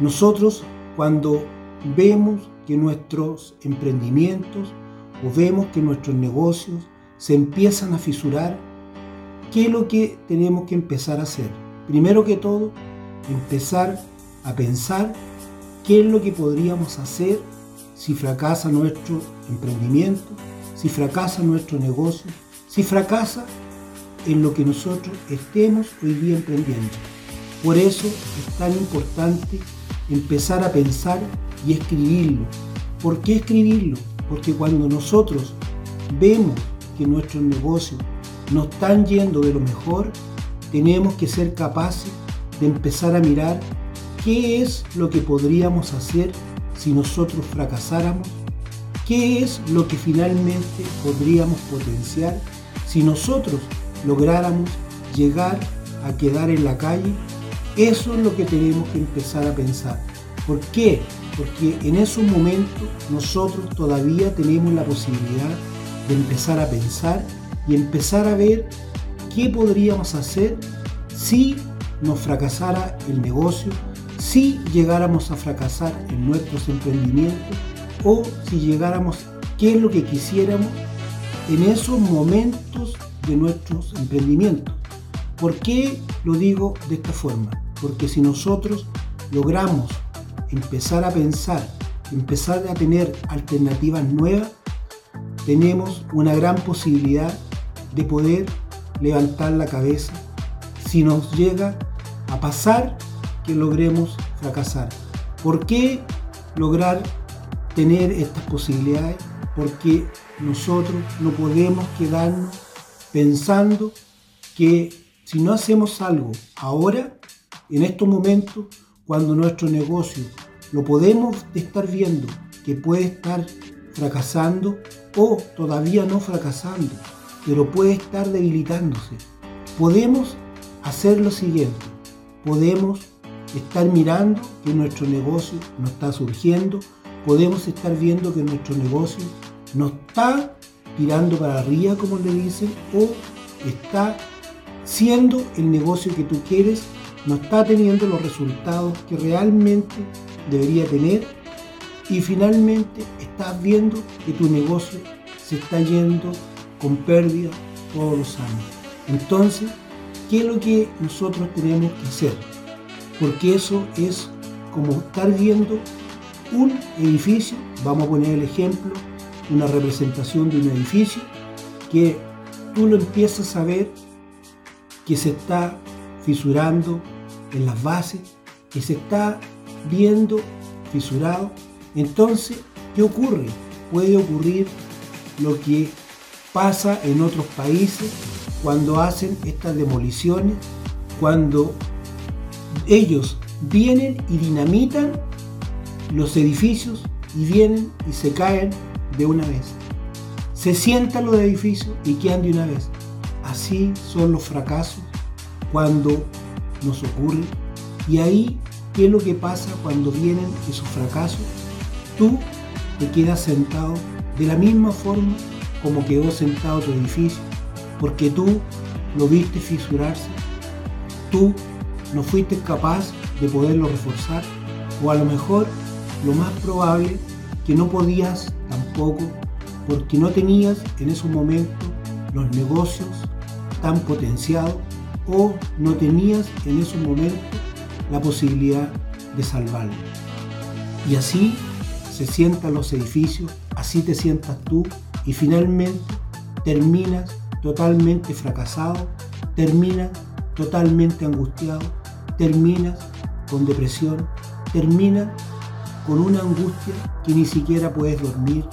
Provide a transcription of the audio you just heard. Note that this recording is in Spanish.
Nosotros cuando vemos que nuestros emprendimientos o vemos que nuestros negocios se empiezan a fisurar, ¿qué es lo que tenemos que empezar a hacer? Primero que todo, empezar a pensar qué es lo que podríamos hacer si fracasa nuestro emprendimiento, si fracasa nuestro negocio, si fracasa en lo que nosotros estemos hoy día emprendiendo. Por eso es tan importante empezar a pensar y escribirlo. ¿Por qué escribirlo? Porque cuando nosotros vemos que nuestros negocios no están yendo de lo mejor, tenemos que ser capaces de empezar a mirar qué es lo que podríamos hacer si nosotros fracasáramos, qué es lo que finalmente podríamos potenciar si nosotros lográramos llegar a quedar en la calle. Eso es lo que tenemos que empezar a pensar. ¿Por qué? Porque en esos momentos nosotros todavía tenemos la posibilidad de empezar a pensar y empezar a ver qué podríamos hacer si nos fracasara el negocio, si llegáramos a fracasar en nuestros emprendimientos o si llegáramos, qué es lo que quisiéramos en esos momentos de nuestros emprendimientos. ¿Por qué lo digo de esta forma? Porque si nosotros logramos empezar a pensar, empezar a tener alternativas nuevas, tenemos una gran posibilidad de poder levantar la cabeza si nos llega a pasar que logremos fracasar. ¿Por qué lograr tener estas posibilidades? Porque nosotros no podemos quedarnos pensando que si no hacemos algo ahora, en estos momentos, cuando nuestro negocio lo podemos estar viendo que puede estar fracasando o todavía no fracasando, pero puede estar debilitándose. Podemos hacer lo siguiente, podemos estar mirando que nuestro negocio no está surgiendo, podemos estar viendo que nuestro negocio no está tirando para arriba, como le dicen, o está siendo el negocio que tú quieres, no está teniendo los resultados que realmente debería tener y finalmente estás viendo que tu negocio se está yendo con pérdida todos los años. Entonces, ¿qué es lo que nosotros tenemos que hacer? Porque eso es como estar viendo un edificio, vamos a poner el ejemplo, una representación de un edificio, que tú lo empiezas a ver que se está fisurando en las bases, que se está viendo fisurado. Entonces, ¿qué ocurre? Puede ocurrir lo que pasa en otros países cuando hacen estas demoliciones, cuando ellos vienen y dinamitan los edificios y vienen y se caen de una vez. Se sientan los edificios y quedan de una vez. Así son los fracasos cuando nos ocurren. Y ahí, ¿qué es lo que pasa cuando vienen esos fracasos? Tú te quedas sentado de la misma forma como quedó sentado tu edificio, porque tú lo viste fisurarse, tú no fuiste capaz de poderlo reforzar, o a lo mejor lo más probable que no podías tampoco porque no tenías en esos momentos los negocios tan potenciados o no tenías en esos momentos la posibilidad de salvarlo. Y así se sientan los edificios, así te sientas tú y finalmente terminas totalmente fracasado, terminas totalmente angustiado, terminas con depresión, terminas con una angustia que ni siquiera puedes dormir